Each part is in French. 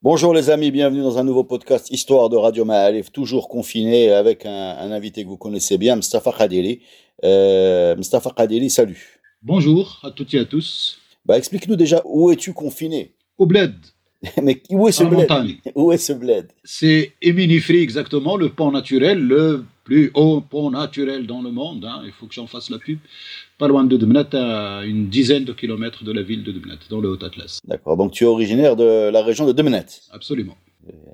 Bonjour les amis, bienvenue dans un nouveau podcast Histoire de Radio Ma'alif, toujours confiné avec un, un, invité que vous connaissez bien, Mustafa Khadili. Euh, Mustafa Khadili, salut. Bonjour à toutes et à tous. Bah, Explique-nous déjà où es-tu confiné? Au bled. Mais où est ce bled? montagne. Où est ce bled? C'est Éminifri exactement, le pont naturel, le plus haut pont naturel dans le monde. hein. Il faut que j'en fasse la pub. Pas loin de Dmnat, à une dizaine de kilomètres de la ville de Dmnat, dans le Haut-Atlas. D'accord, donc tu es originaire de la région de Demenet. Absolument.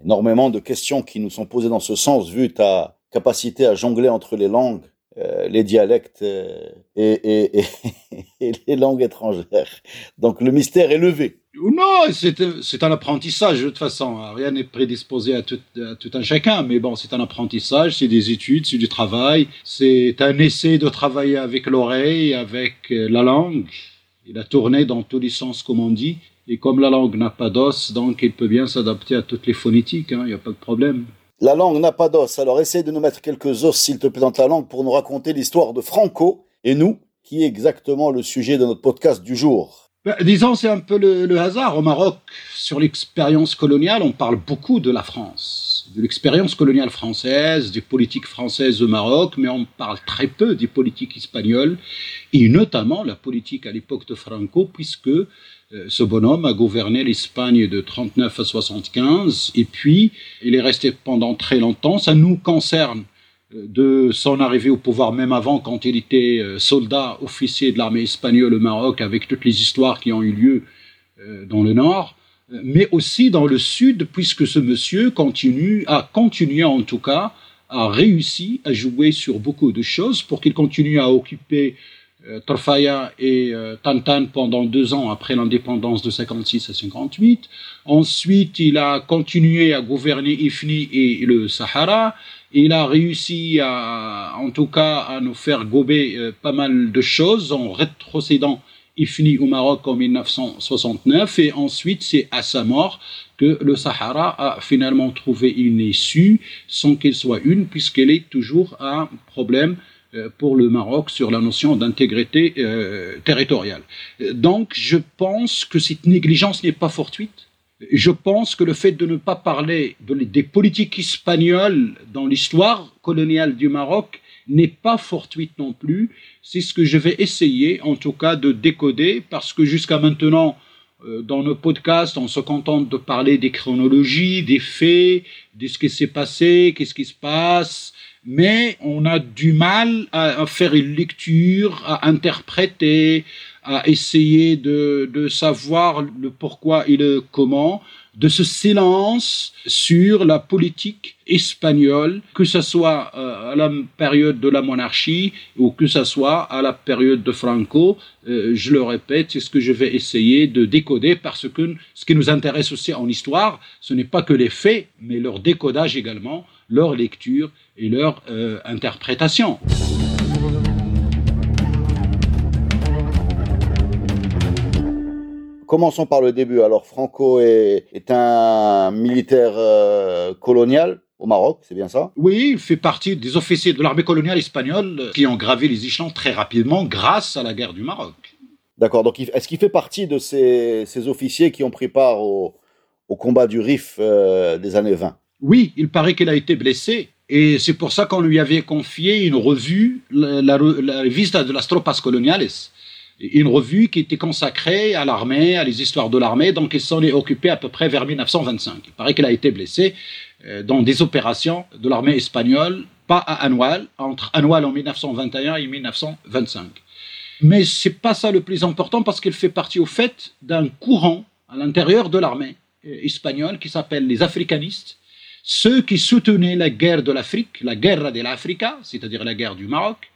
Énormément de questions qui nous sont posées dans ce sens, vu ta capacité à jongler entre les langues, euh, les dialectes euh, et, et- et- et les langues étrangères. Donc le mystère est levé. Non, c'est un apprentissage de toute façon. Rien n'est prédisposé à tout, à tout un chacun, mais bon, c'est un apprentissage, c'est des études, c'est du travail, c'est un essai de travailler avec l'oreille, avec euh, la langue, et la tourner dans tous les sens, comme on dit. Et comme la langue n'a pas d'os, donc il peut bien s'adapter à toutes les phonétiques, hein, il n'y a pas de problème. La langue n'a pas d'os, alors essaye de nous mettre quelques os, s'il te plaît, dans ta langue pour nous raconter l'histoire de Franco et nous, qui est exactement le sujet de notre podcast du jour. Ben, disons, c'est un peu le, le hasard. Au Maroc, sur l'expérience coloniale, on parle beaucoup de la France, de l'expérience coloniale française, des politiques françaises au Maroc, mais on parle très peu des politiques espagnoles, et notamment la politique à l'époque de Franco, puisque euh, ce bonhomme a gouverné l'Espagne de 39 à 75, et puis il est resté pendant très longtemps. Ça nous concerne de son arrivée au pouvoir, même avant, quand il était euh, soldat, officier de l'armée espagnole au Maroc, avec toutes les histoires qui ont eu lieu euh, dans le nord, mais aussi dans le sud, puisque ce monsieur continue, a continué en tout cas, a réussi à jouer sur beaucoup de choses pour qu'il continue à occuper Torfaya et euh, Tantan pendant deux ans après l'indépendance de 56 à 58. Ensuite, il a continué à gouverner Ifni et le Sahara. Il a réussi à, en tout cas, à nous faire gober euh, pas mal de choses en rétrocédant Ifni au Maroc en 1969 et ensuite c'est à sa mort que le Sahara a finalement trouvé une issue sans qu'elle soit une puisqu'elle est toujours un problème euh, pour le Maroc sur la notion d'intégrité euh, territoriale. Donc je pense que cette négligence n'est pas fortuite. Je pense que le fait de ne pas parler de- des politiques espagnoles dans l'histoire coloniale du Maroc n'est pas fortuite non plus. C'est ce que je vais essayer, en tout cas, de décoder, parce que jusqu'à maintenant, euh, dans nos podcasts, on se contente de parler des chronologies, des faits, de ce qui s'est passé, qu'est-ce qui se passe, mais on a du mal à, faire une lecture, à interpréter, à essayer de, de savoir le pourquoi et le comment de ce silence sur la politique espagnole, que ce soit euh, à la période de la monarchie ou que ce soit à la période de Franco. Euh, je le répète, c'est ce que je vais essayer de décoder parce que ce qui nous intéresse aussi en histoire, ce n'est pas que les faits, mais leur décodage également, leur lecture et leur euh, interprétation. Commençons par le début. Alors Franco est, est un militaire euh, colonial au Maroc, c'est bien ça? Oui, il fait partie des officiers de l'armée coloniale espagnole qui ont gravé les échelons très rapidement grâce à la guerre du Maroc. D'accord, donc est-ce qu'il fait partie de ces, ces officiers qui ont pris part au, au combat du Rif euh, des années 20 Oui, il paraît qu'il a été blessé. Et c'est pour ça qu'on lui avait confié une revue, la, Revista de las Tropas Coloniales, une revue qui était consacrée à l'armée, à les histoires de l'armée, donc il s'en est occupé à peu près vers 1925. Il paraît qu'il a été blessé euh, dans des opérations de l'armée espagnole, pas à Anoual, entre Anoual en 1921 et 1925. Mais c'est pas ça le plus important parce qu'il fait partie au fait d'un courant à l'intérieur de l'armée euh, espagnole qui s'appelle les africanistes, ceux qui soutenaient la guerre de l'Afrique, la guerra de l'Africa, c'est-à-dire la guerre du Maroc,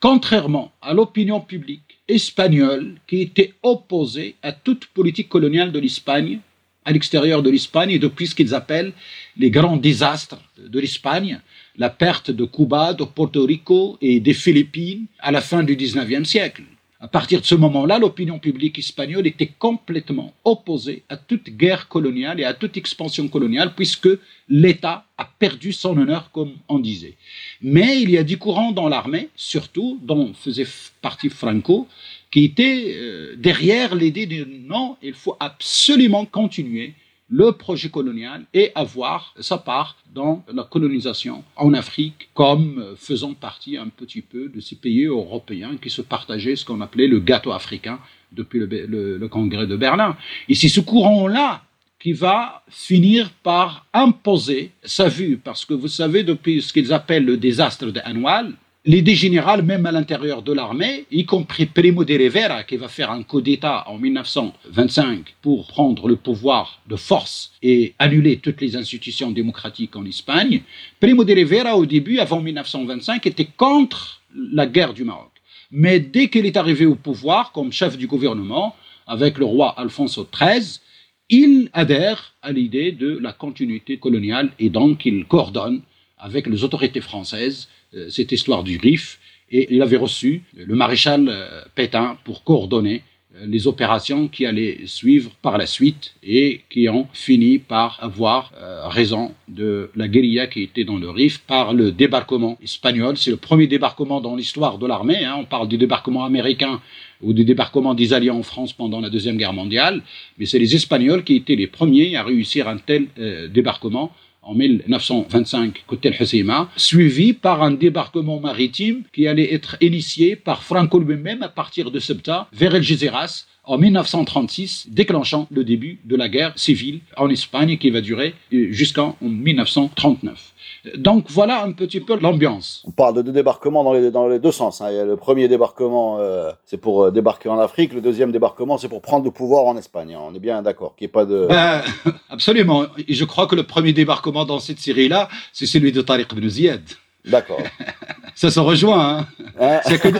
contrairement à l'opinion publique espagnole qui était opposée à toute politique coloniale de l'Espagne à l'extérieur de l'Espagne et depuis ce qu'ils appellent les grands désastres de l'Espagne, la perte de Cuba, de Porto Rico et des Philippines à la fin du XIXe siècle. À partir de ce moment-là, l'opinion publique espagnole était complètement opposée à toute guerre coloniale et à toute expansion coloniale, puisque l'État a perdu son honneur, comme on disait. Mais il y a du courant dans l'armée, surtout dont faisait partie Franco, qui était euh, derrière l'idée de non, il faut absolument continuer le projet colonial et avoir sa part dans la colonisation en Afrique comme faisant partie un petit peu de ces pays européens qui se partageaient ce qu'on appelait le gâteau africain depuis le, congrès de Berlin. Et c'est ce courant-là qui va finir par imposer sa vue, parce que vous savez, depuis ce qu'ils appellent le désastre de Anoual, l'idée générale, même à l'intérieur de l'armée, y compris Primo de Rivera, qui va faire un coup d'État en 1925 pour prendre le pouvoir de force et annuler toutes les institutions démocratiques en Espagne, Primo de Rivera, au début, avant 1925, était contre la guerre du Maroc. Mais dès qu'il est arrivé au pouvoir comme chef du gouvernement, avec le roi Alfonso XIII, il adhère à l'idée de la continuité coloniale et donc il coordonne avec les autorités françaises euh, cette histoire du Rif et il avait reçu le maréchal euh, Pétain pour coordonner euh, les opérations qui allaient suivre par la suite et qui ont fini par avoir raison de la guérilla qui était dans le Rif par le débarquement espagnol. C'est le premier débarquement dans l'histoire de l'armée. Hein. On parle du débarquement américain ou du débarquement des Alliés en France pendant la Deuxième Guerre mondiale, mais c'est les Espagnols qui étaient les premiers à réussir un tel débarquement en 1925 côté El suivi par un débarquement maritime qui allait être initié par Franco lui-même à partir de Ceuta vers El Gezeras en 1936, déclenchant le début de la guerre civile en Espagne qui va durer jusqu'en 1939. Donc voilà un petit peu l'ambiance. On parle de débarquements dans les, dans les deux sens. Hein. le premier débarquement, euh, c'est pour euh, débarquer en Afrique. Le deuxième débarquement, c'est pour prendre le pouvoir en Espagne. Hein. On est bien d'accord qu'il n'y ait pas de... Ben, absolument. Et je crois que le premier débarquement dans cette série-là, c'est celui de Tariq ibn Ziyad. D'accord. ça se rejoint. Hein. Que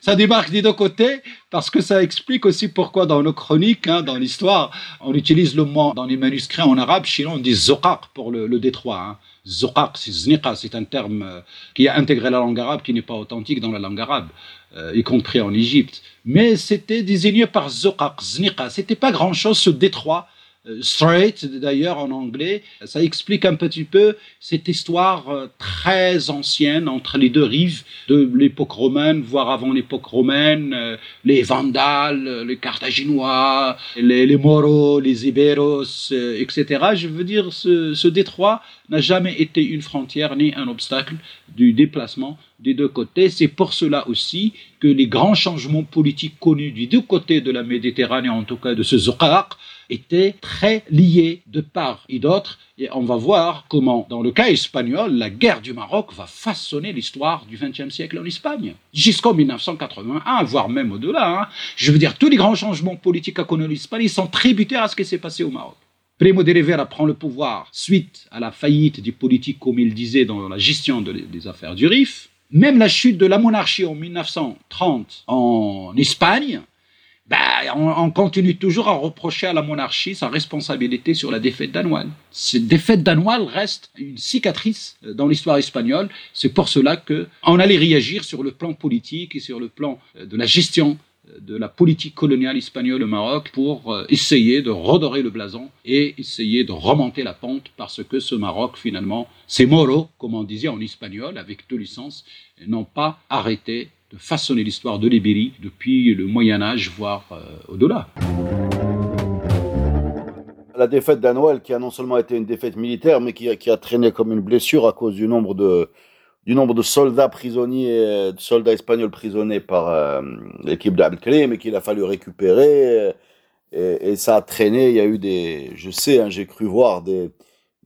ça, débarque des deux côtés parce que ça explique aussi pourquoi dans nos chroniques, hein, dans l'histoire, on utilise le mot dans les manuscrits en arabe, sinon on dit zoqaq pour le, le détroit. Hein. Zoqaq, c'est un terme euh, qui a intégré la langue arabe, qui n'est pas authentique dans la langue arabe, euh, y compris en Égypte. Mais c'était désigné par zoqaq, zniqa. C'était pas grand-chose ce détroit straight d'ailleurs en anglais. Ça explique un petit peu cette histoire euh, très ancienne entre les deux rives de l'époque romaine, voire avant l'époque romaine, euh, les Vandales, les Carthaginois, les, les Moros, les Iberos, etc. Je veux dire, ce, ce détroit n'a jamais été une frontière ni un obstacle du déplacement des deux côtés. C'est pour cela aussi que les grands changements politiques connus des deux côtés de la Méditerranée, en tout cas de ce Zoqaq, étaient très liés de part et d'autre. Et on va voir comment, dans le cas espagnol, la guerre du Maroc va façonner l'histoire du XXe siècle en Espagne, jusqu'en 1981, voire même au-delà. Hein. Je veux dire, tous les grands changements politiques à connu l'Espagne sont tributaires à ce qui s'est passé au Maroc. Primo de Rivera prend le pouvoir suite à la faillite des politiques, comme il disait, dans la gestion des affaires du RIF. Même la chute de la monarchie en 1930 en Espagne, ben, on, continue toujours à reprocher à la monarchie sa responsabilité sur la défaite d'Anoual. Cette défaite d'Anoual reste une cicatrice dans l'histoire espagnole. C'est pour cela qu'on allait réagir sur le plan politique et sur le plan de la gestion de la politique coloniale espagnole au Maroc pour euh, essayer de redorer le blason et essayer de remonter la pente parce que ce Maroc, finalement, ces moros, comme on disait en espagnol, avec deux licences, n'ont pas arrêté façonner l'histoire de l'Ibérie depuis le Moyen Âge, voire euh, au-delà. La défaite d'Anoël, qui a non seulement été une défaite militaire, mais qui a traîné comme une blessure à cause du nombre de, du nombre de soldats prisonniers, de soldats espagnols prisonniers par euh, l'équipe d'Abdelkrim mais qu'il a fallu récupérer. Et, ça a traîné. Il y a eu des, je sais, hein, j'ai cru voir des,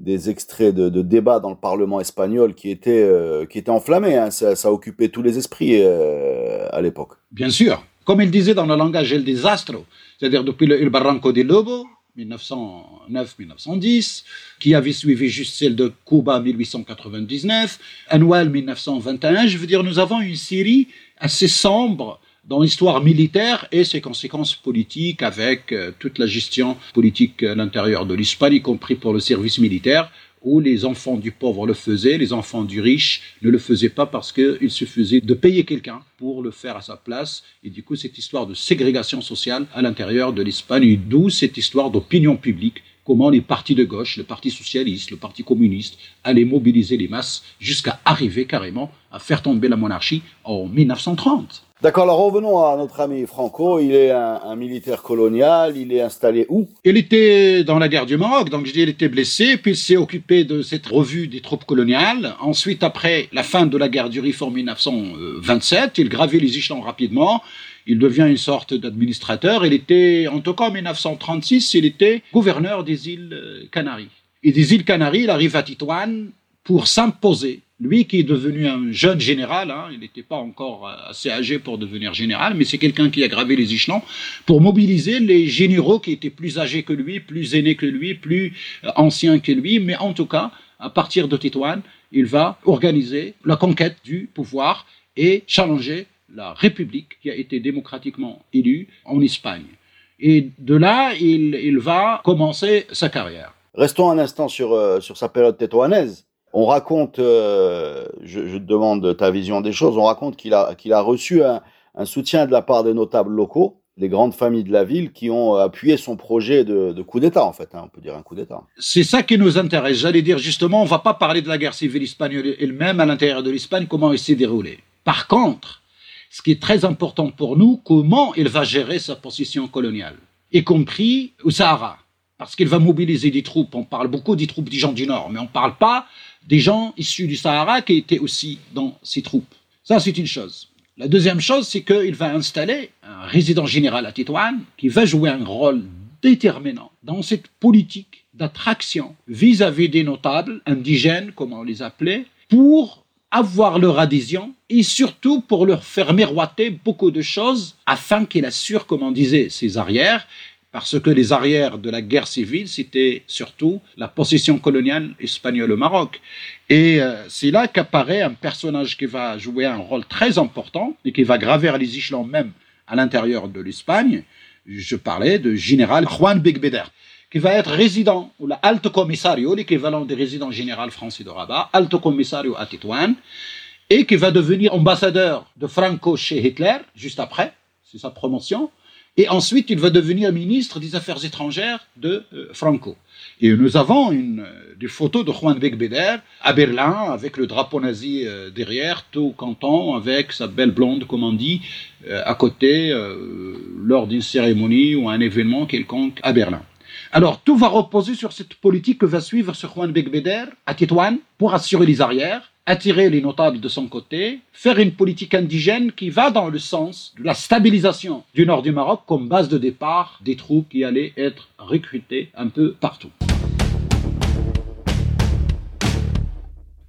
des extraits de, débats dans le Parlement espagnol qui étaient, euh, qui étaient enflammés. Hein. Ça, ça occupait tous les esprits euh, à l'époque. Bien sûr. Comme il disait dans le langage El Desastro, c'est-à-dire depuis le Barranco de Lobo, 1909-1910, qui avait suivi juste celle de Cuba 1899, Annual 1921. Je veux dire, nous avons une série assez sombre dans l'histoire militaire et ses conséquences politiques avec euh, toute la gestion politique à l'intérieur de l'Espagne, y compris pour le service militaire, où les enfants du pauvre le faisaient, les enfants du riche ne le faisaient pas parce qu'il suffisait de payer quelqu'un pour le faire à sa place. Et du coup, cette histoire de ségrégation sociale à l'intérieur de l'Espagne, d'où cette histoire d'opinion publique comment les partis de gauche, le Parti socialiste, le Parti communiste, allaient mobiliser les masses jusqu'à arriver carrément à faire tomber la monarchie en 1930. D'accord, alors revenons à notre ami Franco. Il est un, militaire colonial, il est installé où? Il était dans la guerre du Maroc, donc je dis il était blessé, puis il s'est occupé de cette revue des troupes coloniales. Ensuite, après la fin de la guerre du Rif en 1927, il gravait les échelons rapidement il devient une sorte d'administrateur. Il était, en tout cas en 1936, il était gouverneur des îles Canaries. Et des îles Canaries, il arrive à Titoine pour s'imposer. Lui qui est devenu un jeune général, hein, il n'était pas encore euh, assez âgé pour devenir général, mais c'est quelqu'un qui a gravé les échelons pour mobiliser les généraux qui étaient plus âgés que lui, plus aînés que lui, plus euh, anciens que lui, mais en tout cas, à partir de Titoine, il va organiser la conquête du pouvoir et challenger la République qui a été démocratiquement élue en Espagne. Et de là, il, va commencer sa carrière. Restons un instant sur, euh, sur sa période tétoanaise. On raconte, euh, je, te demande ta vision des choses, on raconte qu'il a, qu'il a reçu un, soutien de la part des notables locaux, les grandes familles de la ville qui ont appuyé son projet de, coup d'État, en fait, hein, on peut dire un coup d'État. C'est ça qui nous intéresse. J'allais dire justement, on ne va pas parler de la guerre civile espagnole elle-même à l'intérieur de l'Espagne, comment elle s'est déroulée. Par contre, ce qui est très important pour nous, comment il va gérer sa position coloniale, y compris au Sahara. Parce qu'il va mobiliser des troupes. On parle beaucoup des troupes des gens du Nord, mais on ne parle pas des gens issus du Sahara qui étaient aussi dans ces troupes. Ça, c'est une chose. La deuxième chose, c'est qu'il va installer un résident général à Tétouan qui va jouer un rôle déterminant dans cette politique d'attraction vis-à-vis des notables indigènes, comme on les appelait, pour avoir leur adhésion et surtout pour leur faire miroiter beaucoup de choses afin qu'il assure, comme on disait, ses arrières, parce que les arrières de la guerre civile, c'était surtout la possession coloniale espagnole au Maroc. Et euh, c'est là qu'apparaît un personnage qui va jouer un rôle très important et qui va gravir les échelons même à l'intérieur de l'Espagne. Je parlais de général Juan Begbeder qui va être résident, ou la Alto Commissario, l'équivalent des résidents général français de Rabat, Alto Commissario à Tétouan, et qui va devenir ambassadeur de Franco chez Hitler, juste après, c'est sa promotion, et ensuite il va devenir ministre des Affaires étrangères de euh, Franco. Et nous avons une, euh, des photos de Juan Begbeder à Berlin, avec le drapeau nazi euh, derrière, tout canton, avec sa belle blonde, comme on dit, à côté, lors d'une cérémonie ou un événement quelconque à Berlin. Alors, tout va reposer sur cette politique que va suivre ce Juan Begbeder à Tétouan pour assurer les arrières, attirer les notables de son côté, faire une politique indigène qui va dans le sens de la stabilisation du nord du Maroc comme base de départ des troupes qui allaient être recrutées un peu partout.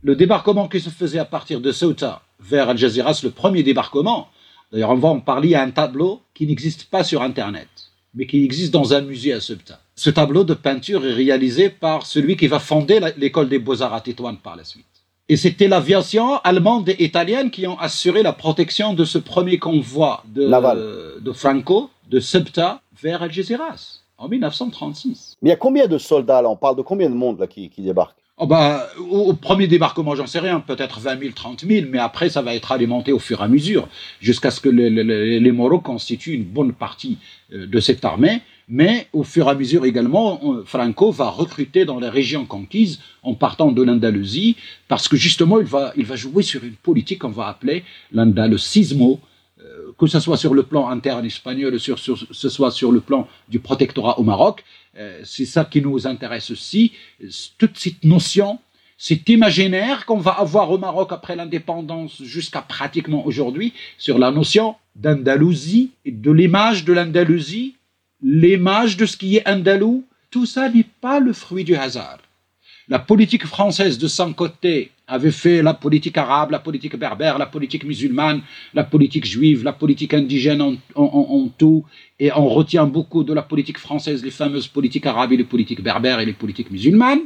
Le débarquement qui se faisait à partir de Ceuta vers Algeciras, le premier débarquement, d'ailleurs on va en parler à un tableau qui n'existe pas sur Internet, mais qui existe dans un musée à Ceuta. Ce tableau de peinture est réalisé par celui qui va fonder l'école des beaux-arts à Tétouan par la suite. Et c'était l'aviation allemande et italienne qui ont assuré la protection de ce premier convoi de, de Franco, de Ceuta vers Algeciras, en 1936. Mais il y a combien de soldats là? On parle de combien de monde là qui, qui débarque oh bah, au, premier débarquement, j'en sais rien, peut-être 20 000, 30 000, mais après, ça va être alimenté au fur et à mesure, jusqu'à ce que les Moros constituent une bonne partie euh, de cette armée mais au fur et à mesure également, Franco va recruter dans les régions conquises en partant de l'Andalousie, parce que justement, il va, il va jouer sur une politique qu'on va appeler l'andalusismo, euh, que ce soit sur le plan interne espagnol, sur, ce soit sur le plan du protectorat au Maroc. Euh, c'est ça qui nous intéresse aussi, toute cette notion cet imaginaire qu'on va avoir au Maroc après l'indépendance jusqu'à pratiquement aujourd'hui sur la notion d'Andalousie et de l'image de l'Andalousie l'image de ce qui est andalou, tout ça n'est pas le fruit du hasard. La politique française de son côté avait fait la politique arabe, la politique berbère, la politique musulmane, la politique juive, la politique indigène en, tout, et on retient beaucoup de la politique française les fameuses politiques arabes et les politiques berbères et les politiques musulmanes.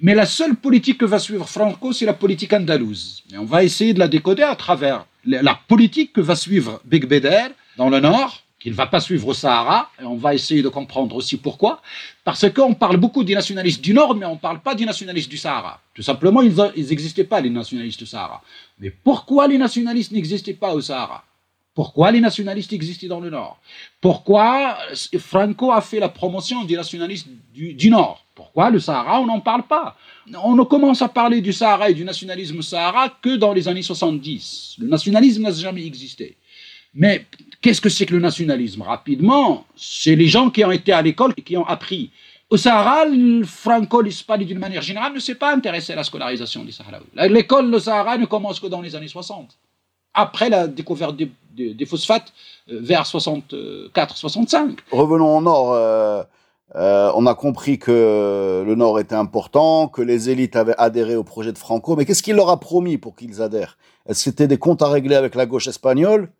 Mais la seule politique que va suivre Franco, c'est la politique andalouse. Et on va essayer de la décoder à travers la politique que va suivre Big Beder dans le nord, qu'il ne va pas suivre au Sahara, et on va essayer de comprendre aussi pourquoi, parce qu'on parle beaucoup des nationalistes du Nord, mais on ne parle pas des nationalistes du Sahara. Tout simplement, ils n'existaient pas, les nationalistes du Sahara. Mais pourquoi les nationalistes n'existaient pas au Sahara? Pourquoi les nationalistes existaient dans le Nord? Pourquoi Franco a fait la promotion des nationalistes du, du Nord? Pourquoi le Sahara, on n'en parle pas? On ne commence à parler du Sahara et du nationalisme Sahara que dans les années 70. Le nationalisme n'a jamais existé. Mais qu'est-ce que c'est que le nationalisme? Rapidement, c'est les gens qui ont été à l'école et qui ont appris. Au Sahara, Franco l'Hispanie, d'une manière générale, ne s'est pas intéressé à la scolarisation des Saharaouis. L'école au Sahara ne commence que dans les années 60. Après la découverte des, phosphates, euh, vers 64-65. Revenons au nord. Euh, euh, on a compris que le Nord était important, que les élites avaient adhéré au projet de Franco, mais qu'est-ce qu'il leur a promis pour qu'ils adhèrent? Est-ce que c'était des comptes à régler avec la gauche espagnole?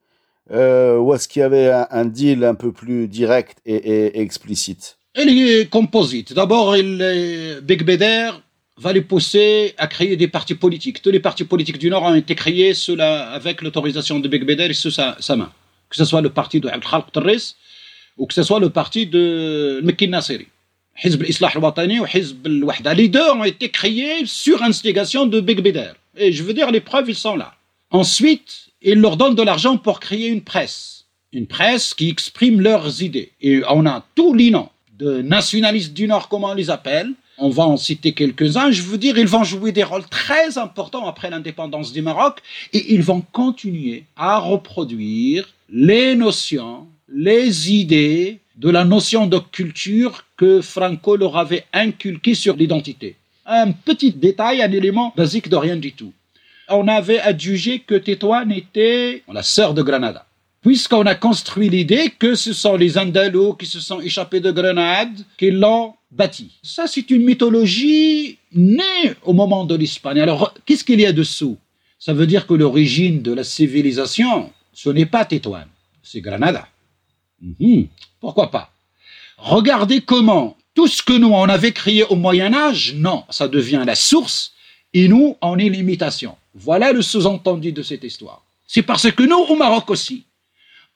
Euh, ou est-ce qu'il y avait un, deal un peu plus direct et, explicite? Il est composite. D'abord, Big Beder va les pousser à créer des partis politiques. Tous les partis politiques du Nord ont été créés avec l'autorisation de Big Beder et sous sa, main. Que ce soit le parti de Abdel Khalq ou que ce soit le parti de Mekin Nasseri. Hizb al-Islah ou Hizb al-Wahda. Les deux ont été créés sur instigation de Big Beder. Et je veux dire, les preuves, ils sont là. Ensuite, ils leur donnent de l'argent pour créer une presse. Une presse qui exprime leurs idées. Et on a les noms de nationalistes du Nord, comment on les appelle. On va en citer quelques-uns. Je veux dire, ils vont jouer des rôles très importants après l'indépendance du Maroc et ils vont continuer à reproduire les notions les idées de la notion de culture que Franco leur avait inculqué sur l'identité. Un petit détail, un élément basique de rien du tout. On avait adjugé que Tétouan était la sœur de Granada, puisqu'on a construit l'idée que ce sont les Andalous qui se sont échappés de Grenade qui l'ont bâti. Ça, c'est une mythologie née au moment de l'Espagne. Alors, qu'est-ce qu'il y a dessous? Ça veut dire que l'origine de la civilisation, ce n'est pas Tétouan, c'est Granada. Mhm. pourquoi pas? Regardez comment tout ce que nous on avait créé au Moyen Âge, non, ça devient la source et nous on est l'imitation. Voilà le sous-entendu de cette histoire. C'est parce que nous au Maroc aussi,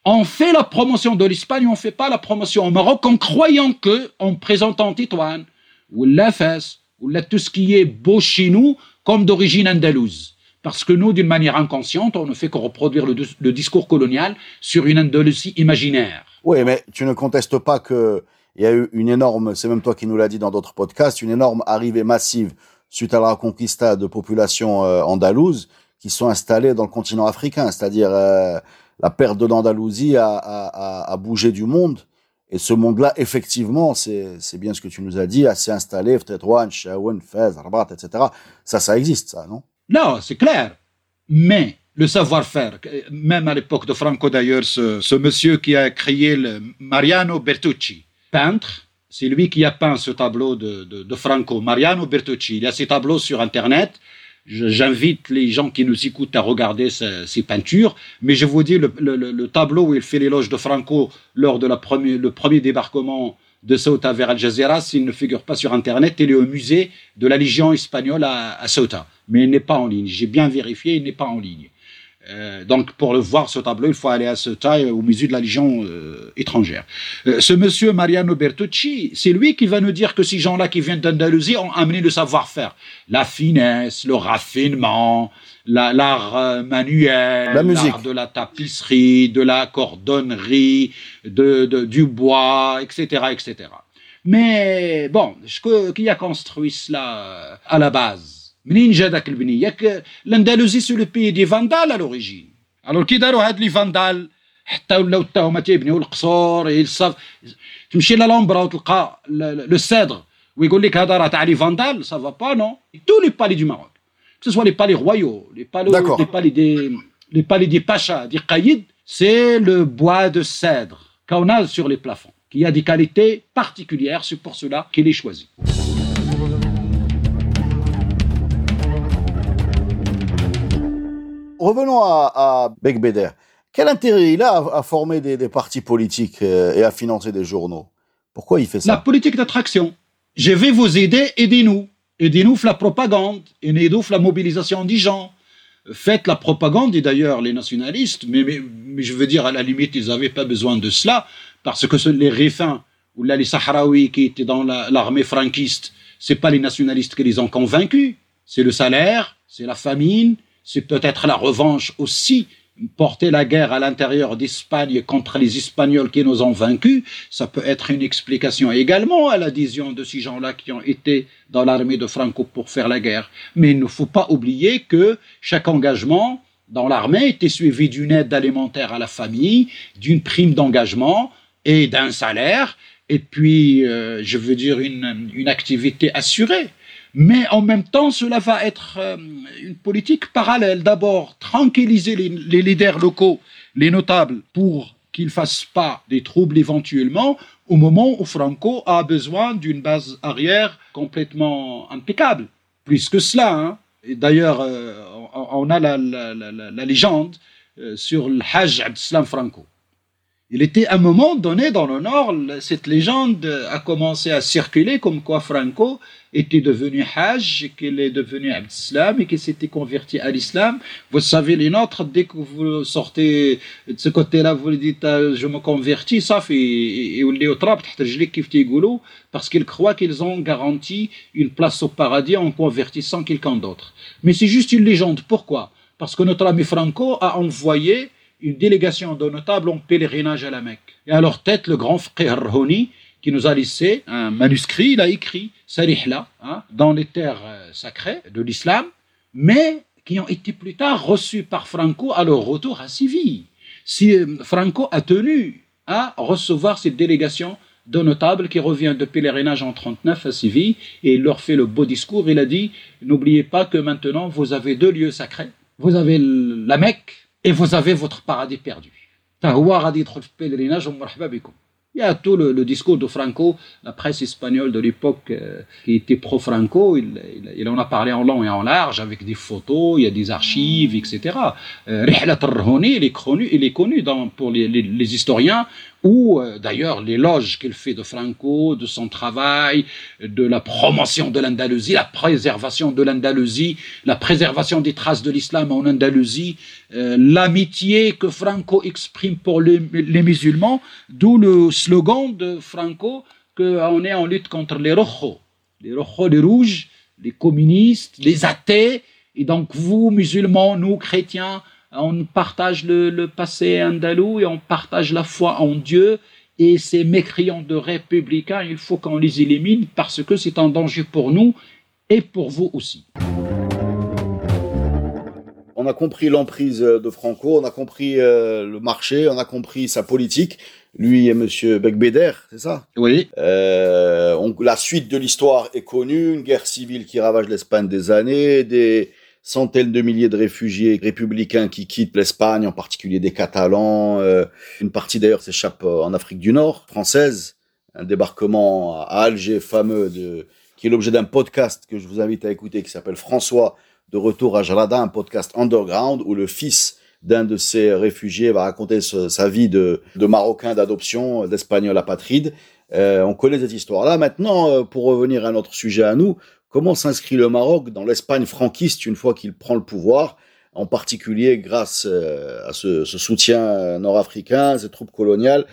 on fait la promotion de l'Espagne, on ne fait pas la promotion au Maroc en croyant que, en présentant Titoine, ou la Fès, ou tout ce qui est beau chez nous, comme d'origine andalouse. Parce que nous, d'une manière inconsciente, on ne fait que reproduire le, discours colonial sur une Andalousie imaginaire. Oui, mais tu ne contestes pas que il y a eu une énorme, c'est même toi qui nous l'as dit dans d'autres podcasts, une énorme arrivée massive suite à la reconquista de populations euh, andalouses qui sont installées dans le continent africain, c'est-à-dire euh, la perte de l'Andalousie a, a, a, bougé du monde. Et ce monde-là, effectivement, c'est bien ce que tu nous as dit, s'est installé, Tétouan, Chaouen, Fez, Rabat, etc. Ça, ça existe, ça, non? Non, c'est clair. Mais le savoir-faire. Même à l'époque de Franco, d'ailleurs, ce, monsieur qui a créé le Mariano Bertucci, peintre, c'est lui qui a peint ce tableau de, Franco, Mariano Bertucci. Il y a ces tableaux sur Internet. J'invite les gens qui nous écoutent à regarder ces, peintures, mais je vous dis, le, tableau où il fait l'éloge de Franco lors de le premier débarquement de Ceuta vers Al Jazeera, s'il ne figure pas sur Internet, il est au musée de la Légion espagnole à, à Ceuta. Mais il n'est pas en ligne. J'ai bien vérifié, il n'est pas en ligne. Euh, donc, pour le voir ce tableau, il faut aller à Ceuta, au musée de la Légion euh, étrangère. Euh, ce monsieur Mariano Bertucci, c'est lui qui va nous dire que ces gens-là qui viennent d'Andalousie ont amené le savoir-faire, la finesse, le raffinement, l'art manuel, l'art de la tapisserie, de la cordonnerie, de, du bois, etc., etc. Mais bon, qui a construit cela à la base منين جا ذاك البني ياك الاندلسي سو لو بي دي فاندال على لوريجين الوغ كي داروا هاد لي فاندال حتى ولاو حتى هما تيبنيو القصور الصف تمشي لالومبرا وتلقى لو سيدر ويقول لك هذا راه تاع لي فاندال سافا با نو تو لي بالي دو ماروك que ce soit les palais royaux, les palais, les palais des, les palais des pachas, des caïds, c'est le bois de cèdre qu'on a sur les plafonds, qui a des qualités particulières, c'est pour cela qu'il est choisi. revenons à, à. Quel intérêt il a à, former des, partis politiques euh, et à financer des journaux? Pourquoi il fait ça? La politique d'attraction. Je vais vous aider, aidez-nous. Aidez-nous la propagande, aidez-nous la mobilisation des gens. faites la propagande, et d'ailleurs les nationalistes, mais, je veux dire, à la limite, ils n'avaient pas besoin de cela, parce que les Réfins ou là les Sahraouis qui étaient dans l'armée franquiste, c'est pas les nationalistes qui les ont convaincus, c'est le salaire, c'est la famine, c'est peut-être la revanche aussi porter la guerre à l'intérieur d'Espagne contre les Espagnols qui nous ont vaincus, ça peut être une explication également à l'adhésion de ces gens-là qui ont été dans l'armée de Franco pour faire la guerre. Mais il ne faut pas oublier que chaque engagement dans l'armée était suivi d'une aide alimentaire à la famille, d'une prime d'engagement et d'un salaire, et puis, euh, je veux dire, une, une activité assurée. Mais en même temps, cela va être euh, une politique parallèle. D'abord, tranquilliser les, leaders locaux, les notables, pour qu'ils ne fassent pas des troubles éventuellement au moment où Franco a besoin d'une base arrière complètement impeccable. Plus que cela. Hein. D'ailleurs, euh, on a la, la légende euh, sur le Hajj Abdeslam Franco. Il était à un moment donné dans le Nord, cette légende a commencé à circuler comme quoi Franco était devenu Hajj, qu'il est devenu Abdeslam et qu'il s'était converti à l'islam. Vous savez, les nôtres, dès que vous sortez de ce côté-là, vous dites ah, je me convertis, ça fait et parce qu'ils croient qu'ils ont garanti une place au paradis en convertissant quelqu'un d'autre. Mais c'est juste une légende. Pourquoi? Parce que notre ami Franco a envoyé une délégation de notables en pèlerinage à la Mecque. Et à leur tête, le grand frère Honi, qui nous a laissé un manuscrit, il a écrit Sarihla, hein, dans les terres euh, sacrées de l'islam, mais qui ont été plus tard reçus par Franco à leur retour à Séville. Si euh, Franco a tenu à recevoir cette délégation de notables qui revient de pèlerinage en 39 à Séville et il leur fait le beau discours. Il a dit N'oubliez pas que maintenant vous avez deux lieux sacrés. Vous avez la Mecque et vous avez votre paradis perdu. Il y a tout le, discours de Franco, la presse espagnole de l'époque euh, qui était pro-Franco, il, il, il, en a parlé en long et en large avec des photos, il y a des archives, etc. Euh, il est connu, il est connu pour les historiens ou euh, d'ailleurs l'éloge qu'il fait de Franco, de son travail, de la promotion de l'Andalousie, la préservation de l'Andalousie, la préservation des traces de l'islam en Andalousie, euh, l'amitié que Franco exprime pour les, les musulmans, d'où le slogan de Franco qu'on est en lutte contre les rojos, les rojos, les rouges, les communistes, les athées, et donc vous, musulmans, nous, chrétiens, on partage le, passé andalou et on partage la foi en Dieu. Et ces mécréants de républicains, il faut qu'on les élimine parce que c'est un danger pour nous et pour vous aussi. On a compris l'emprise de Franco, on a compris euh, le marché, on a compris sa politique. Lui et Monsieur Becbéder, c'est ça? Oui. Euh, la suite de l'histoire est connue, une guerre civile qui ravage l'Espagne des années, des, centaines de milliers de réfugiés républicains qui quittent l'Espagne, en particulier des Catalans. Euh, une partie d'ailleurs s'échappe euh, en Afrique du Nord, française. Un débarquement à Alger fameux, de, qui est l'objet d'un podcast que je vous invite à écouter, qui s'appelle François de retour à Jarada, un podcast underground où le fils d'un de ces réfugiés va raconter sa vie de, de Marocain d'adoption, d'Espagnol apatride. Euh, on connaît cette histoire-là. Maintenant, euh, pour revenir à notre sujet à nous, Comment s'inscrit le Maroc dans l'Espagne franquiste une fois qu'il prend le pouvoir, en particulier grâce euh, à ce, soutien nord-africain, ces troupes coloniales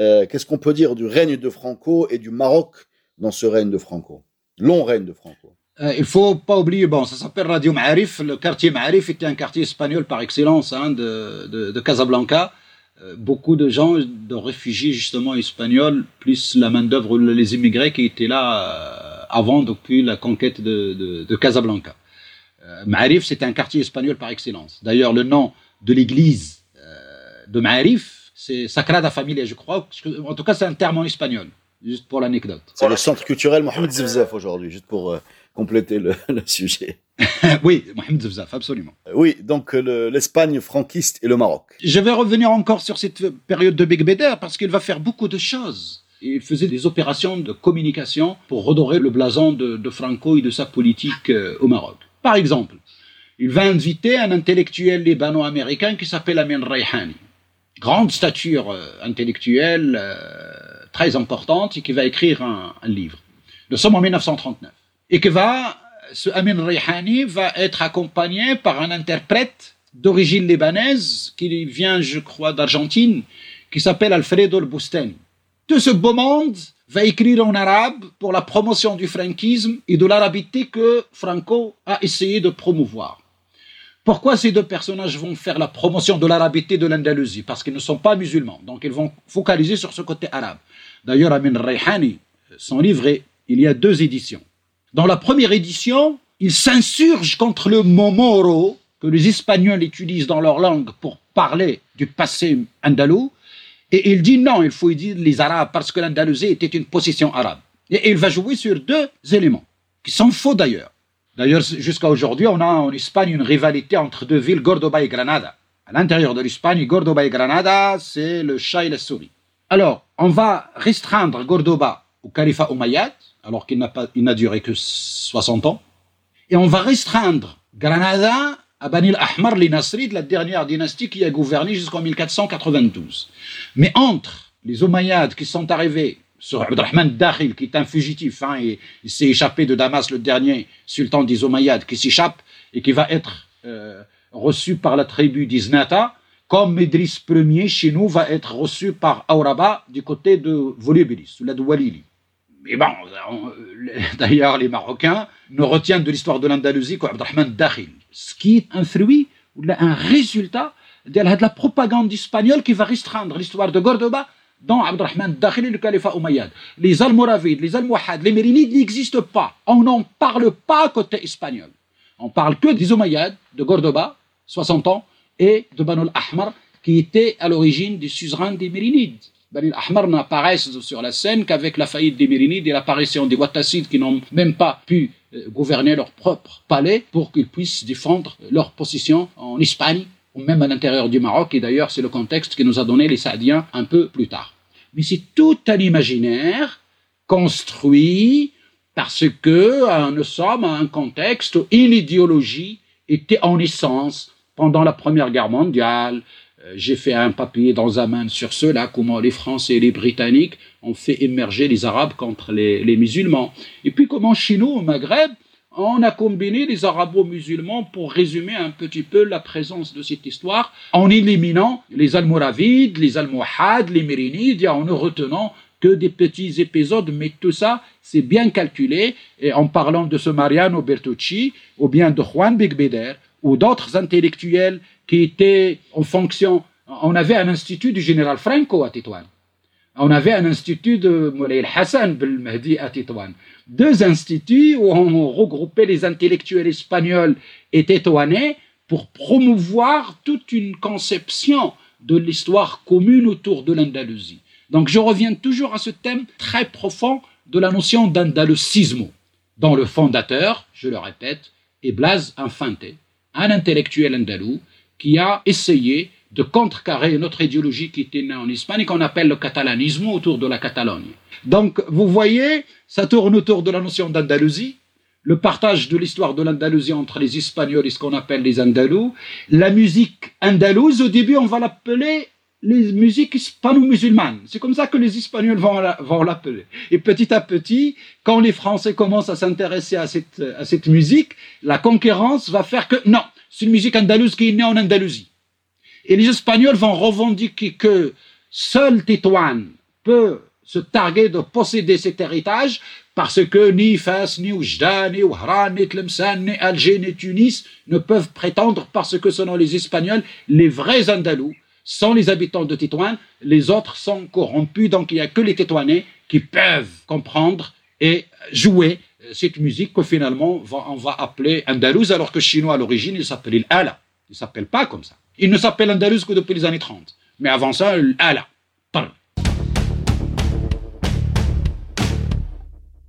euh, Qu'est-ce qu'on peut dire du règne de Franco et du Maroc dans ce règne de Franco? Long règne de Franco. Euh, il faut pas oublier, bon, ça s'appelle Radio Ma'arif. Le quartier Ma'arif était un quartier espagnol par excellence hein, de, Casablanca beaucoup de gens, de réfugiés justement espagnols, plus la main-d'œuvre, les immigrés qui étaient là avant depuis la conquête de, de, Casablanca. Euh, Ma'arif, c'était un quartier espagnol par excellence. D'ailleurs, le nom de l'église euh, de Ma'arif, c'est Sagrada Familia, je crois. En tout cas, c'est un terme en espagnol, juste pour l'anecdote. C'est le centre culturel Mohamed Zivzef aujourd'hui, juste pour euh, compléter le, sujet. oui, Mohamed Zivzef, absolument. Oui, donc l'Espagne franquiste et le Maroc. Je vais revenir encore sur cette période de Big Beder parce qu'il va faire beaucoup de choses il faisait des opérations de communication pour redorer le blason de, Franco et de sa politique euh, au Maroc. Par exemple, il va inviter un intellectuel libano-américain qui s'appelle Amin Rayhani. Grande stature euh, intellectuelle, euh, très importante, et qui va écrire un, livre. Nous sommes en 1939. Et qui va ce Amin Rayhani va être accompagné par un interprète d'origine libanaise qui vient, je crois, d'Argentine, qui s'appelle Alfredo Bustani. Tout ce beau monde va écrire en arabe pour la promotion du franquisme et de l'arabité que Franco a essayé de promouvoir. Pourquoi ces deux personnages vont faire la promotion de l'arabité de l'Andalousie? Parce qu'ils ne sont pas musulmans, donc ils vont focaliser sur ce côté arabe. D'ailleurs, Amin Rayhani, son livre, il y a deux éditions. Dans la première édition, il s'insurge contre le mot moro que les Espagnols utilisent dans leur langue pour parler du passé andalou, et il dit non, il faut dire les Arabes parce que l'Andalousie était une possession arabe. Et il va jouer sur deux éléments, qui sont faux d'ailleurs. D'ailleurs, jusqu'à aujourd'hui, on a en Espagne une rivalité entre deux villes, Gordoba et Granada. À l'intérieur de l'Espagne, Gordoba et Granada, c'est le chat et la souris. Alors, on va restreindre Gordoba au califat Umayyad, alors qu'il n'a duré que 60 ans. Et on va restreindre Granada à Bani al-Ahmar, les Nasrid, la dernière dynastie qui a gouverné jusqu'en 1492. Mais entre les Umayyads qui sont arrivés sur Abdurrahman Dakhil, qui est un fugitif, hein, et il s'est échappé de Damas, le dernier sultan des Umayyads, qui s'échappe et qui va être euh, reçu par la tribu d'Iznata, comme Idriss Ier chez nous va être reçu par Auraba du côté de Volubilis, la Doualili. Mais bon, d'ailleurs, les Marocains ne retiennent de l'histoire de l'Andalousie qu'Abdurrahman Dakhil, ce qui est un fruit ou un résultat de la propagande espagnole qui va restreindre l'histoire de Gordoba dans Abdurrahman Dakhil et le califat Umayyad. Les Almoravides, les Almohades, les Mérinides n'existent pas. On n'en parle pas côté espagnol. On parle que des Umayyads, de Gordoba, 60 ans, et de Banu al-Ahmar, qui était à l'origine des suzerains des Mérinides. Banu al-Ahmar n'apparaissent sur la scène qu'avec la faillite des Mérinides et l'apparition des Wattassides qui n'ont même pas pu euh, gouverner leur propre palais pour qu'ils puissent défendre leur position en Espagne ou même à l'intérieur du Maroc. Et d'ailleurs, c'est le contexte qui nous a donné les Saadiens un peu plus tard mais c'est tout un imaginaire construit parce que nous sommes à un contexte où une idéologie était en essence pendant la Première Guerre mondiale. Euh, j'ai fait un papier dans un main sur cela, comment les Français et les Britanniques ont fait émerger les Arabes contre les, musulmans. Et puis comment chez nous, au Maghreb, on a combiné les arabo-musulmans pour résumer un petit peu la présence de cette histoire en éliminant les Almoravides, les Almohades, les Mérinides en ne retenant que des petits épisodes, mais tout ça, c'est bien calculé. Et en parlant de ce Mariano Bertucci, ou bien de Juan Bigbeder, ou d'autres intellectuels qui étaient en fonction. On avait un institut du général Franco à Tétouan. On avait un institut de Moulay Hassan Mahdi à Tétouan deux instituts où on regroupait les intellectuels espagnols et tétouanais pour promouvoir toute une conception de l'histoire commune autour de l'Andalousie. Donc je reviens toujours à ce thème très profond de la notion d'andalusismo, dont le fondateur, je le répète, est Blas Infante, un intellectuel andalou qui a essayé de contrecarrer notre idéologie qui était née en Espagne qu'on appelle le catalanisme autour de la Catalogne. Donc, vous voyez, ça tourne autour de la notion d'Andalousie, le partage de l'histoire de l'Andalousie entre les Espagnols et ce qu'on appelle les Andalous. La musique andalouse, au début, on va l'appeler les musiques hispano-musulmanes. C'est comme ça que les Espagnols vont l'appeler. Et petit à petit, quand les Français commencent à s'intéresser à cette, musique, la concurrence va faire que non, c'est une musique andalouse qui est née en Andalousie. Et les Espagnols vont revendiquer que seul Tétouan peut se targuer de posséder cet héritage parce que ni Fès, ni Oujda, ni Ouhran, ni Tlemcen, ni Alger, ni Tunis ne peuvent prétendre parce que selon les Espagnols, les vrais Andalous sont les habitants de Tétouan, les autres sont corrompus, donc il n'y a que les Tétouanais qui peuvent comprendre et jouer cette musique que finalement on va appeler andalouse, alors que chinois à l'origine il s'appelait l'ala. Il ne s'appelle pas comme ça. Il ne s'appelle andalouse que depuis les années 30. Mais avant ça, l'ala.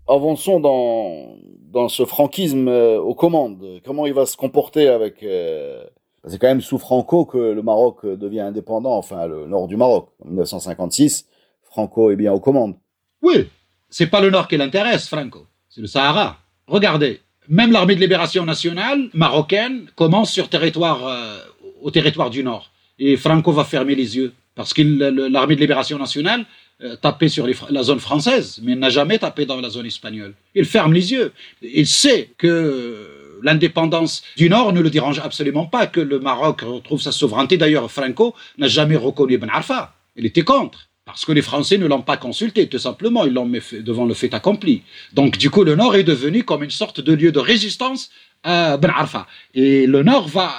avançons dans, dans ce franquisme euh, aux commandes. Comment il va se comporter avec... Euh, c'est quand même sous Franco que le Maroc devient indépendant, enfin le nord du Maroc. En 1956, Franco est bien aux commandes. Oui, c'est pas le nord qui l'intéresse, Franco. C'est le Sahara. Regardez, même l'armée de libération nationale marocaine commence sur territoire, euh, au territoire du nord. et Franco va fermer les yeux. Parce que l'armée de libération nationale euh, tapait sur la zone française, mais n'a jamais tapé dans la zone espagnole. Il ferme les yeux. Il sait que l'indépendance du Nord ne le dérange absolument pas, que le Maroc retrouve sa souveraineté. D'ailleurs, Franco n'a jamais reconnu Ben Arfa. Il était contre. Parce que les Français ne l'ont pas consulté, tout simplement, ils l'ont mis devant le fait accompli. Donc, du coup, le Nord est devenu comme une sorte de lieu de résistance à Ben Arfa. Et le Nord va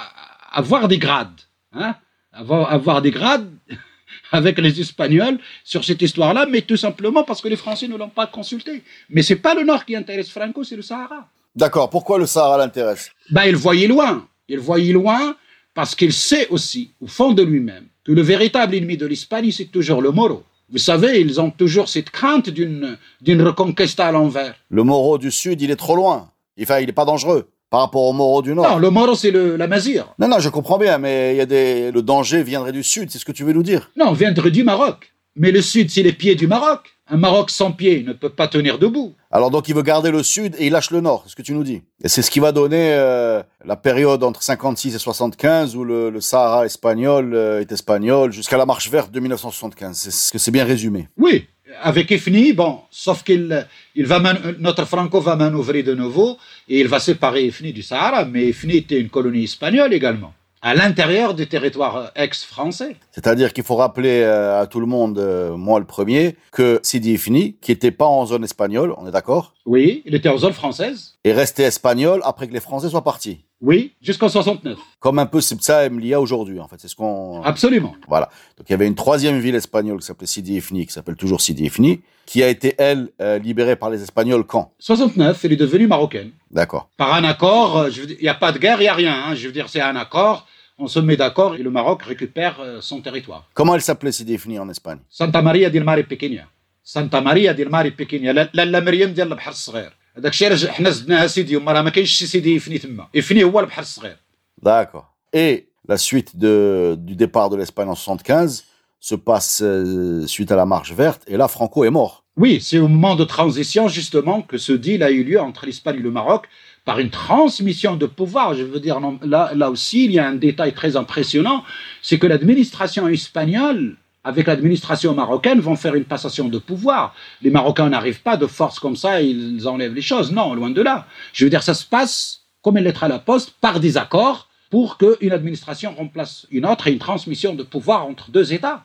avoir des grades, hein, avoir, avoir des grades avec les Espagnols sur cette histoire-là, mais tout simplement parce que les Français ne l'ont pas consulté. Mais c'est pas le Nord qui intéresse Franco, c'est le Sahara. D'accord. Pourquoi le Sahara l'intéresse? Ben, il voyait loin. Il voyait loin parce qu'il sait aussi, au fond de lui-même, que le véritable ennemi de l'Espagne, c'est toujours le Moro. Vous savez, ils ont toujours cette crainte d'une, d'une reconquista à l'envers. Le Moro du Sud, il est trop loin. Enfin, il n'est pas dangereux par rapport au Moro du Nord. Non, le Moro, c'est le, la Mazir. Non, non, je comprends bien, mais il y a des, le danger viendrait du Sud, c'est ce que tu veux nous dire. Non, viendrait du Maroc. Mais le Sud, c'est les pieds du Maroc. Un Maroc sans pieds ne peut pas tenir debout. Alors donc il veut garder le sud et il lâche le nord, c'est ce que tu nous dis. Et c'est ce qui va donner euh, la période entre 56 et 75 où le, Sahara espagnol euh, est espagnol jusqu'à la marche verte de 1975. C'est ce que c'est bien résumé. Oui, avec Ifni, bon, sauf qu'il il va notre Franco va manœuvrer de nouveau et il va séparer Ifni du Sahara, mais Ifni était une colonie espagnole également à l'intérieur du territoire euh, ex-français. C'est-à-dire qu'il faut rappeler euh, à tout le monde, euh, moi le premier, que Sidi Ifni, qui n'était pas en zone espagnole, on est d'accord Oui, il était en zone française. Et resté espagnol après que les Français soient partis. Oui, jusqu'en 69. Comme un peu Sibsa Mlia aujourd'hui, en fait. C'est ce qu'on. Absolument. Voilà. Donc il y avait une troisième ville espagnole qui s'appelait Sidi Ifni, qui s'appelle toujours Sidi Ifni, qui a été, elle, libérée par les Espagnols quand? 69, elle est devenue marocaine. D'accord. Par un accord, il n'y a pas de guerre, il n'y a rien. Hein. je veux dire, c'est un accord on se met d'accord et le Maroc récupère euh, son territoire. Comment elle s'appelait si définie en Espagne? Santa Maria del Mare Pequeña. Santa Maria del Mare Pequeña لا مريم ديال البحر الصغير هذاك الشيء حنا زدناها سيدي وما راه ما كاينش شي سيدي يفني تما يفني هو البحر الصغير D'accord. Et la suite de, du départ de l'Espagne en 75 se passe euh, suite à la marche verte et là Franco est mort. Oui, c'est au moment de transition justement que ce deal a eu lieu entre l'Espagne et le Maroc par une transmission de pouvoir. Je veux dire, là, là aussi, il y a un détail très impressionnant, c'est que l'administration espagnole avec l'administration marocaine vont faire une passation de pouvoir. Les Marocains n'arrivent pas de force comme ça, ils enlèvent les choses. Non, loin de là. Je veux dire, ça se passe comme une lettre à la poste, par des accords, pour qu'une administration remplace une autre et une transmission de pouvoir entre deux États.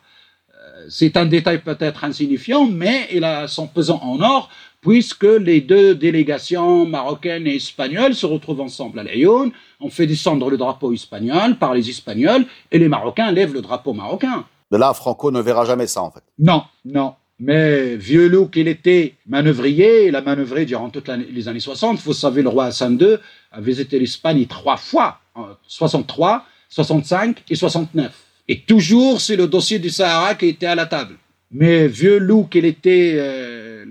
Euh, c'est un détail peut-être insignifiant, mais il a son pesant en or puisque les deux délégations marocaines et espagnoles se retrouvent ensemble à Lyon, on fait descendre le drapeau espagnol par les Espagnols, et les Marocains lèvent le drapeau marocain. De là, Franco ne verra jamais ça, en fait. Non, non. Mais vieux loup qu'il était manœuvrier, il a manœuvré durant toutes les années 60. Vous savez, le roi Hassan II a visité l'Espagne trois fois, en 63, 65 et 69. Et toujours, c'est le dossier du Sahara qui était à la table. Mais vieux loup qu'il était, euh,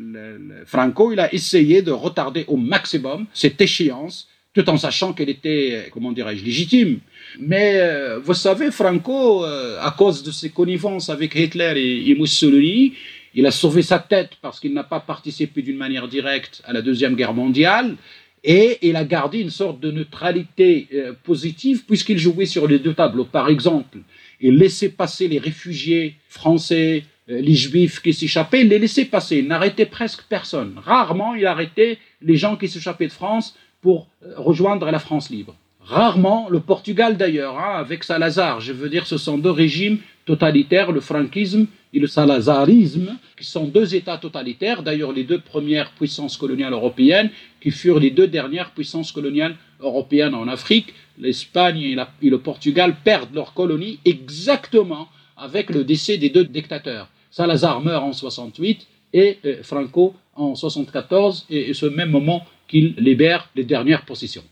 Franco, il a essayé de retarder au maximum cette échéance, tout en sachant qu'elle était, euh, comment dirais-je, légitime. Mais euh, vous savez, Franco, à cause de ses connivences avec Hitler et, Mussolini, il a sauvé sa tête parce qu'il n'a pas participé d'une manière directe à la Deuxième Guerre mondiale. Et il a gardé une sorte de neutralité positive puisqu'il jouait sur les deux tableaux. Par exemple, il laissait passer les réfugiés français, euh, les juifs qui s'échappaient, les laissaient passer. Il n'arrêtait presque personne. Rarement, il arrêtait les gens qui s'échappaient de France pour euh, rejoindre la France libre. Rarement, le Portugal d'ailleurs, hein, avec Salazar, je veux dire, ce sont deux régimes totalitaires, le franquisme et le salazarisme, qui sont deux États totalitaires, d'ailleurs les deux premières puissances coloniales européennes, qui furent les deux dernières puissances coloniales européennes en Afrique. L'Espagne et, le Portugal perdent leur colonie exactement avec le décès des deux dictateurs. Salazar meurt en 68 et euh, Franco en 74, et, ce même moment qu'il libère les dernières possessions.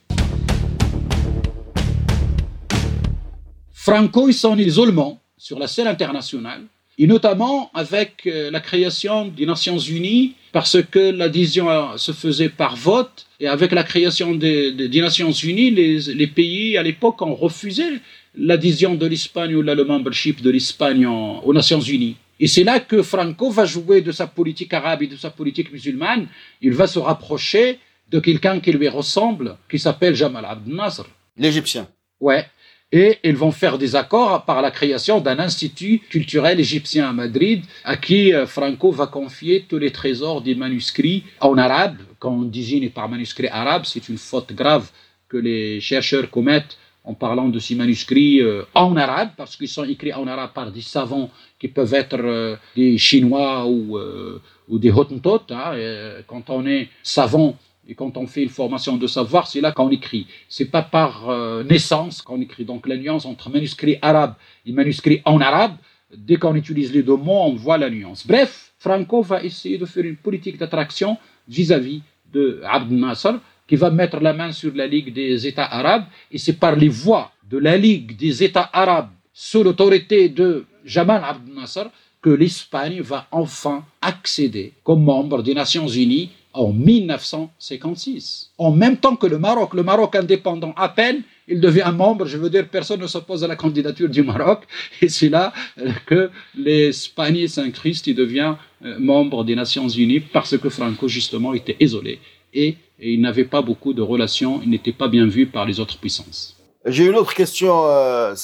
Franco est son isolement sur la scène internationale, et notamment avec euh, la création des Nations Unies, parce que l'adhésion se faisait par vote, et avec la création des, Nations Unies, les pays à l'époque ont refusé l'adhésion de l'Espagne ou le membership de l'Espagne aux Nations Unies. Et c'est là que Franco va jouer de sa politique arabe et de sa politique musulmane. Il va se rapprocher de quelqu'un qui lui ressemble, qui s'appelle Jamal Abdel Nasser. L'Égyptien. Ouais. et ils vont faire des accords par la création d'un institut culturel égyptien à Madrid, à qui euh, Franco va confier tous les trésors des manuscrits en arabe. Quand on désigne par manuscrit arabe, c'est une faute grave que les chercheurs commettent en parlant de ces manuscrits euh, en arabe, parce qu'ils sont écrits en arabe par des savants qui peuvent être euh, des Chinois ou, ou des Hottentots. Hein, quand on est savant et quand on fait une formation de savoir, c'est là qu'on écrit. C'est pas par euh, naissance qu'on écrit. Donc la nuance entre manuscrit arabe et manuscrit en arabe, dès qu'on utilise les deux mots, on voit la nuance. Bref, Franco va essayer de faire une politique d'attraction vis-à-vis de Abd Nasser, qui va mettre la main sur la Ligue des États arabes, et c'est par les voies de la Ligue des États arabes, sous l'autorité de Jamal Abd Nasser, que l'Espagne va enfin accéder comme membre des Nations Unies en 1956. En même temps que le Maroc, le Maroc indépendant à peine, il devient membre, je veux dire, personne ne s'oppose à la candidature du Maroc, et c'est là euh, que l'Espagne et devient euh, membre des Nations Unies parce que Franco, justement, était isolé et, il n'avait pas beaucoup de relations, il n'était pas bien vu par les autres puissances. J'ai une autre question, euh.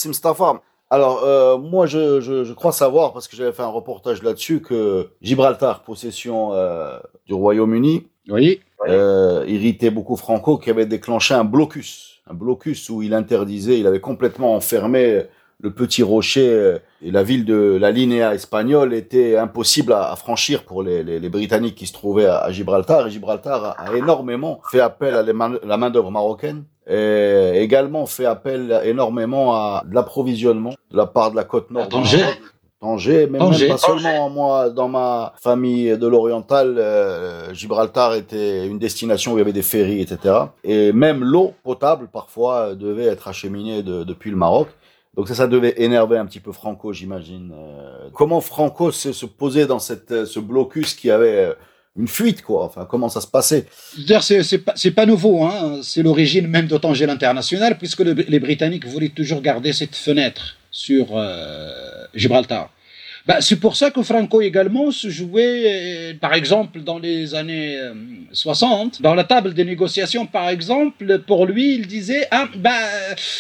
Alors, euh, moi, je, je, je, crois savoir, parce que j'avais fait un reportage là-dessus, que Gibraltar, possession euh, du Royaume-Uni, oui. euh, irritait beaucoup Franco, qui avait déclenché un blocus. Un blocus où il interdisait, il avait complètement enfermé le petit rocher euh, et la ville de la Linéa espagnole était impossible à, franchir pour les, les, les, Britanniques qui se trouvaient à, Gibraltar. Et Gibraltar a, énormément fait appel à la main-d'œuvre marocaine et également fait appel énormément à l'approvisionnement de la part de la côte nord. Tanger. Tanger, mais même pas seulement moi, dans ma famille de l'oriental, euh, Gibraltar était une destination où il y avait des ferries, etc. Et même l'eau potable parfois devait être acheminée de, depuis le Maroc. Donc ça, ça devait énerver un petit peu Franco, j'imagine. Euh, comment Franco se, se posait dans cette, ce blocus qui avait euh, une fuite, quoi. Enfin, comment ça se passait? C'est pas, pas nouveau, hein. c'est l'origine même de Tanger International, puisque les Britanniques voulaient toujours garder cette fenêtre sur euh, Gibraltar. Bah, c'est pour ça que Franco également se jouait, euh, par exemple, dans les années 60, euh, dans la table des négociations, par exemple, pour lui, il disait, ah, bah,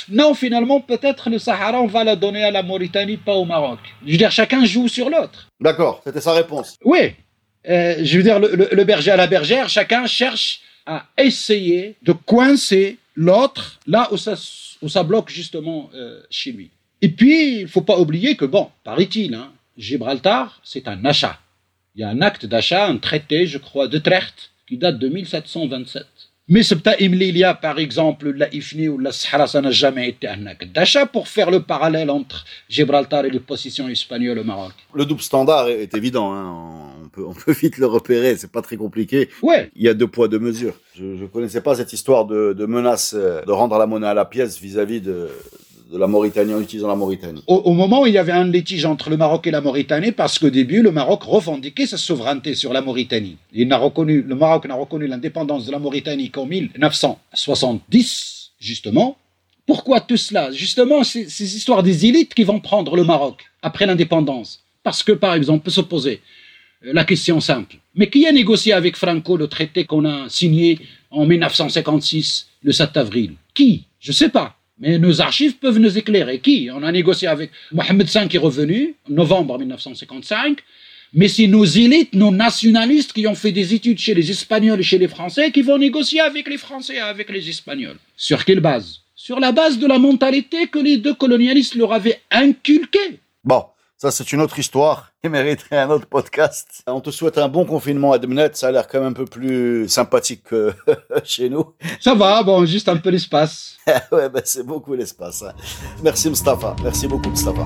non, finalement, peut-être le Sahara, on va la donner à la Mauritanie, pas au Maroc. Je veux dire, chacun joue sur l'autre. D'accord, c'était sa réponse. Oui. Euh, je veux dire, le, le, berger à la bergère, chacun cherche à essayer de coincer l'autre là où ça, où ça bloque justement euh, chez lui. Et puis, il faut pas oublier que, bon, paraît-il, hein, Gibraltar, c'est un achat. Il y a un acte d'achat, un traité, je crois, de Trecht, qui date de 1727. Mais il y a, par exemple, la Ifni ou la Sahara, ça n'a jamais été un acte d'achat pour faire le parallèle entre Gibraltar et les positions espagnoles au Maroc. Le double standard est évident, hein. Peut, on peut vite le repérer, c'est pas très compliqué. Ouais. Il y a deux poids, deux mesures. Je ne connaissais pas cette histoire de, de menace euh, de rendre la monnaie à la pièce vis-à-vis de, de la Mauritanie en utilisant la Mauritanie. Au, moment où il y avait un litige entre le Maroc et la Mauritanie, parce qu'au début, le Maroc revendiquait sa souveraineté sur la Mauritanie. Il n'a reconnu, le Maroc n'a reconnu l'indépendance de la Mauritanie qu'en 1970, justement. Pourquoi tout cela? Justement, ces, histoires des élites qui vont prendre le Maroc après l'indépendance. Parce que, par exemple, peut se poser euh, la question simple. Mais qui a négocié avec Franco le traité qu'on a signé en 1956, le 7 avril? Qui? Je ne sais pas. Mais nos archives peuvent nous éclairer. Qui? On a négocié avec Mohamed V qui est revenu, novembre 1955. Mais c'est nos élites, nos nationalistes qui ont fait des études chez les Espagnols et chez les Français qui vont négocier avec les Français et avec les Espagnols. Sur quelle base? Sur la base de la mentalité que les deux colonialistes leur avaient inculquée. Bon, ça, c'est une autre histoire qui mériterait un autre podcast. On te souhaite un bon confinement à Demnet. Ça a l'air quand même un peu plus sympathique que chez nous. Ça va, bon, juste un peu l'espace. ouais, ben, c'est beaucoup l'espace. Hein. Merci Mustafa. Merci beaucoup Mustafa.